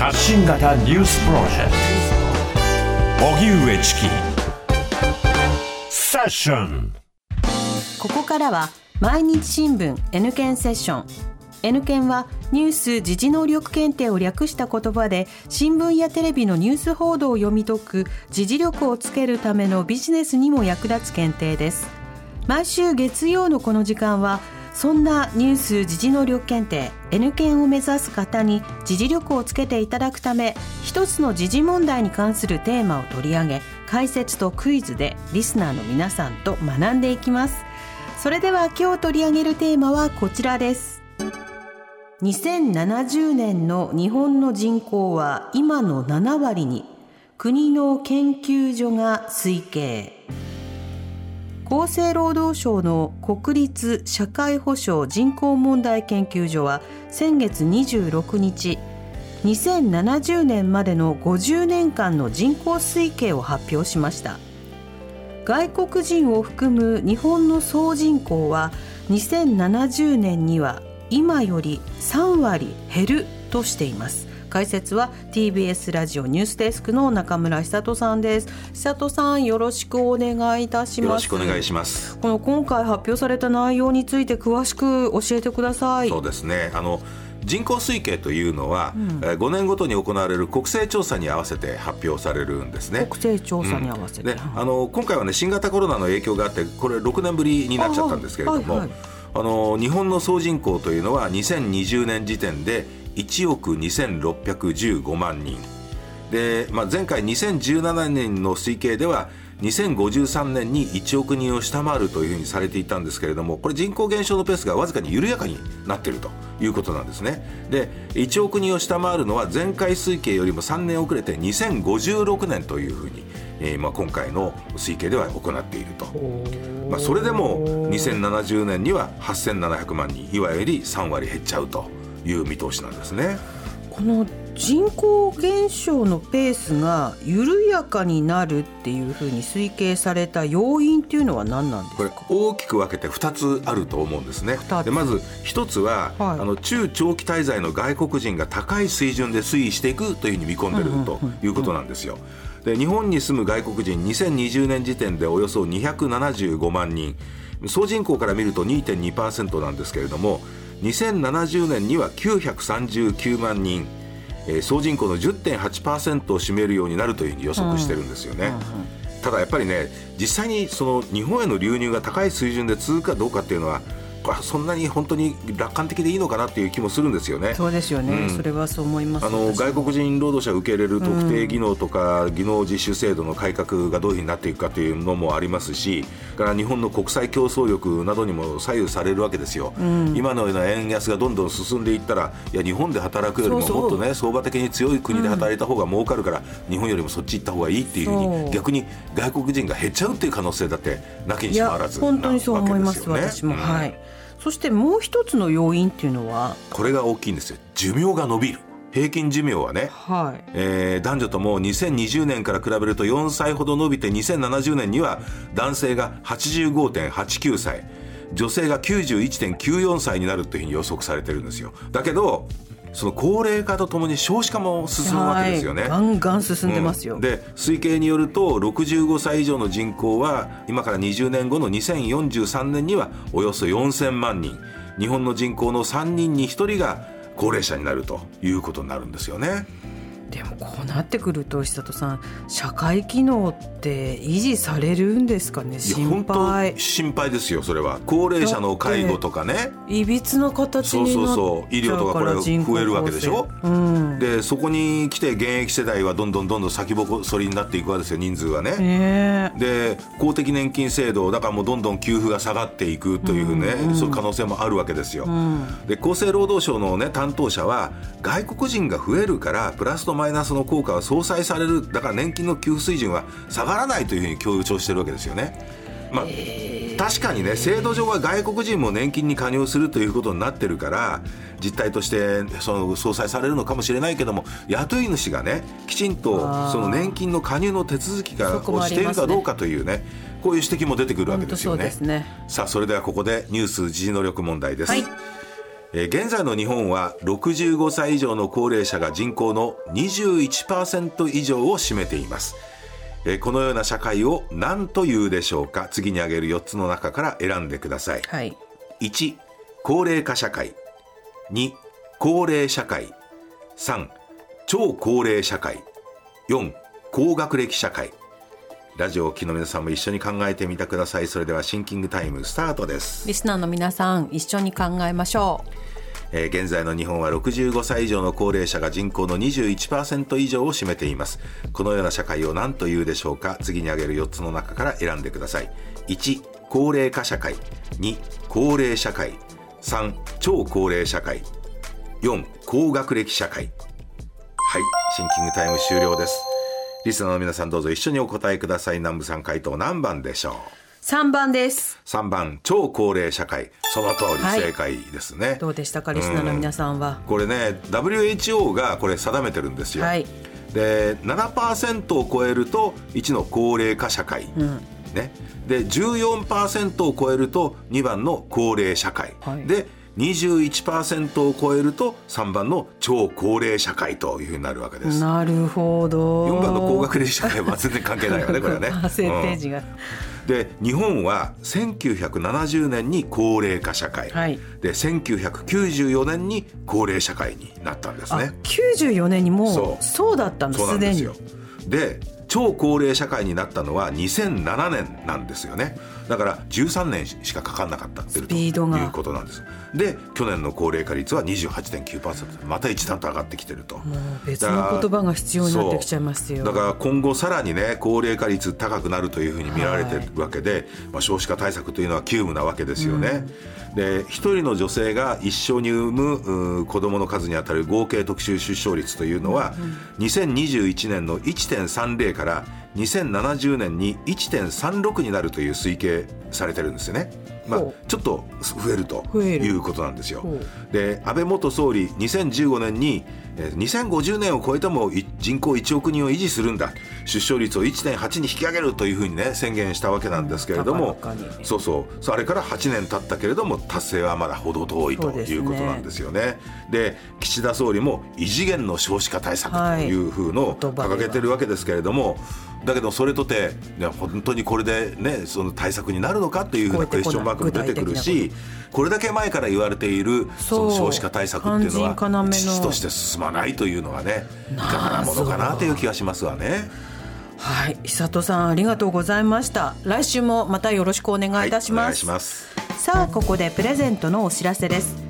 発信型ニュースプロジェクト。荻上チキ。セッション。ここからは毎日新聞 N 検セッション。N 検はニュース時事能力検定を略した言葉で新聞やテレビのニュース報道を読み解く時事力をつけるためのビジネスにも役立つ検定です。毎週月曜のこの時間はそんなニュース時事能力検定 N 検を目指す方に時事力をつけていただくため一つの時事問題に関するテーマを取り上げ解説とクイズでリスナーの皆さんと学んでいきます。それでは今日取り上げるテーマはこちらです。2070年の日本の人口は今の7割に国の研究所が推計。厚生労働省の国立社会保障人口問題研究所は先月26日2070年までの50年間の人口推計を発表しました。外国人を含む日本の総人口は2070年には今より3割減るとしています。解説は TBS ラジオニュースデスクの中村久人さんです。久人さんよろしくお願いいたします。よろしくお願いします。この今回発表された内容について詳しく教えてください。そうですね。あの人口推計というのは、うん、5年ごとに行われる国勢調査に合わせて発表されるんですね。国勢調査に合わせて、うん、あの今回はね新型コロナの影響があってこれ6年ぶりになっちゃったんですけれども、はいはい、あの日本の総人口というのは2020年時点で1億2615万人。で、まあ、前回2017年の推計では2053年に1億人を下回るというふうにされていたんですけれどもこれ人口減少のペースがわずかに緩やかになっているということなんですね。で1億人を下回るのは前回推計よりも3年遅れて2056年というふうに、えー、まあ今回の推計では行っていると、まあ、それでも2070年には8700万人いわゆる3割減っちゃうと。いう見通しなんですね。この人口減少のペースが緩やかになるっていうふうに推計された要因っていうのは何なんですか？これ大きく分けて2つあると思うんですね。でまず1つは、はい、あの中長期滞在の外国人が高い水準で推移していくというふうに見込んでるということなんですよ。で日本に住む外国人2020年時点でおよそ275万人。総人口から見ると2.2%なんですけれども2070年には939万人、えー、総人口の10.8%を占めるようになるというふうに予測してるんですよね。ただやっぱりね実際にその日本への流入が高い水準で続くかどうかっていうのはそんなに本当に楽観的でいいのかなっていう気もするんですよね。そうですよね、うん、それはそう思いますあの外国人労働者を受け入れる特定技能とか、技能実習制度の改革がどういうふうになっていくかというのもありますしから日本の国際競争力などにも左右されるわけですよ、うん、今のような円安がどんどん進んでいったらいや日本で働くよりももっとね相場的に強い国で働いた方が儲かるから、日本よりもそっち行った方がいいっていうふうに逆に外国人が減っちゃうっていう可能性だってなきにしもあらずなわけですよね。本当にそう思います私も、はいそしてもう一つの要因っていうのは？これが大きいんですよ。寿命が伸びる。平均寿命はね、はい。えー、男女とも2020年から比べると4歳ほど伸びて2070年には男性が85.89歳女性が91.94歳になるというふうに予測されてるんですよ。だけどその高齢化とともに少子化も進むわけですよね。ガンガン進んでますよ、うん、で推計によると65歳以上の人口は今から20年後の2043年にはおよそ4000万人日本の人口の3人に1人が高齢者になるということになるんですよね。でもこうなってくると久里さん社会機能って維持されるんですかね？心配。心配ですよそれは。高齢者の介護とかね。いびつな形にそうそうそう。医療とかこれ増えるわけでしょ、うん、でそこに来て現役世代はどんどんどんどん先細りになっていくわけですよ人数がね、え。ー、で公的年金制度だからもうどんどん給付が下がっていくというね、うん、そういう可能性もあるわけですよ、うん、で厚生労働省のね担当者は外国人が増えるからプラスとマイナスの効果は相殺されるだから年金の給付水準は下がらないというふうに強調してるわけですよね。まあ、確かにね制度上は外国人も年金に加入するということになってるから実態としてその相殺されるのかもしれないけども雇い主がねきちんとその年金の加入の手続きがをしているかどうかというねこういう指摘も出てくるわけですよね。ねさあそれではここでニュース時事能力問題です。はいえー現在の日本は65歳以上の高齢者が人口の21%以上を占めています、えーこのような社会を何というでしょうか？次に挙げる4つの中から選んでください。はい。1高齢化社会。2高齢社会。3超高齢社会。4高学歴社会ラジオをお聞きの皆さんも一緒に考えてみてください。それではシンキングタイムスタートです、リスナーの皆さん一緒に考えましょえー現在の日本は65歳以上の高齢者が人口の21%以上を占めています。このような社会を何というでしょうか？次に挙げる4つの中から選んでください。1高齢化社会。2高齢社会。3超高齢社会。4高学歴社会。はいシンキングタイム終了ですリスナーの皆さんどうぞ一緒にお答えください。南部さん回答何番でしょう？う3番です。3番超高齢社会。その通りはい正解ですね、どうでしたかリスナーの皆さんは、これね WHO がこれ定めてるんですよ、はい。で7%を超えると1の高齢化社会、ね、で14%を超えると2番の高齢社会、はい。で21%を超えると3番の超高齢社会というふうになるわけです。なるほど4番の高学歴社会は全然関係ないよねこれはね。あ設定時が、うんで日本は1970年に高齢化社会、はいで1994年に高齢社会になったんですあね。94年にもうそうだったんだそうなすでにんですよ。で超高齢社会になったのは2007年なんですよね。だから13年しかかかんなかったっていうことなんですで去年の高齢化率は28.9%また一段と上がってきてると。もう別の言葉が必要になってきちゃいますよ。だから今後さらにね高齢化率高くなるというふうに見られてるわけで、まあ、少子化対策というのは急務なわけですよね。で一人の女性が一生に産む子どもの数にあたる合計特殊出生率というのは、2021年の1.30から2070年に1.36になるという推計されてるんですよね。まあほ、ちょっと増えるということなんですよ。ほ。で安倍元総理2015年にえー2050年を超えてもい人口1億人を維持するんだ。出生率を1.8に引き上げるというふうにね宣言したわけなんですけれども、そうそう。それから8年経ったけれども達成はまだ程遠いということなんですよね。で岸田総理も異次元の少子化対策というふうの掲げてるわけですけれども、だけどそれとて本当にこれでねその対策になるのかというふうなクエスチョンマークも出てくるしこれだけ前から言われているその少子化対策っていうのは遅として進まないというのがねいかがなものかなという気がしますわね。はい。久里さんありがとうございました。来週もまたよろしくお願いいたしはい、お願います,、します。さあここでプレゼントのお知らせです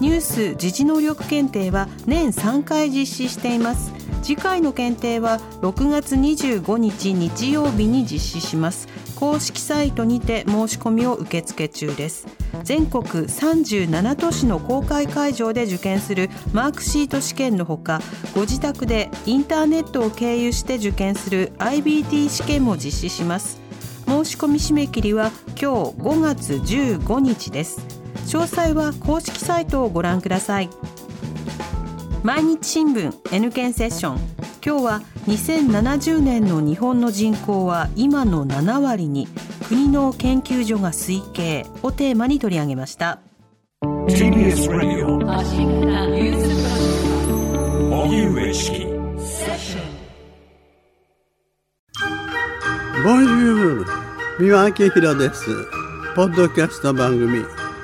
ニュース時事能力検定は年3回実施しています。次回の検定は6月25日日曜日に実施します。公式サイトにて申し込みを受付中です。全国37都市の公開会場で受験するマークシート試験のほかご自宅でインターネットを経由して受験する IBT 試験も実施します。申し込み締め切りは今日5月15日です。詳細は公式サイトをご覧ください。毎日新聞 N 検セッション。今日は2070年の日本の人口は今の7割に国の研究所が推計をテーマに取り上げました。TBS Radio 荻上チキボンジュール三輪明宏です。ポッドキャスト番組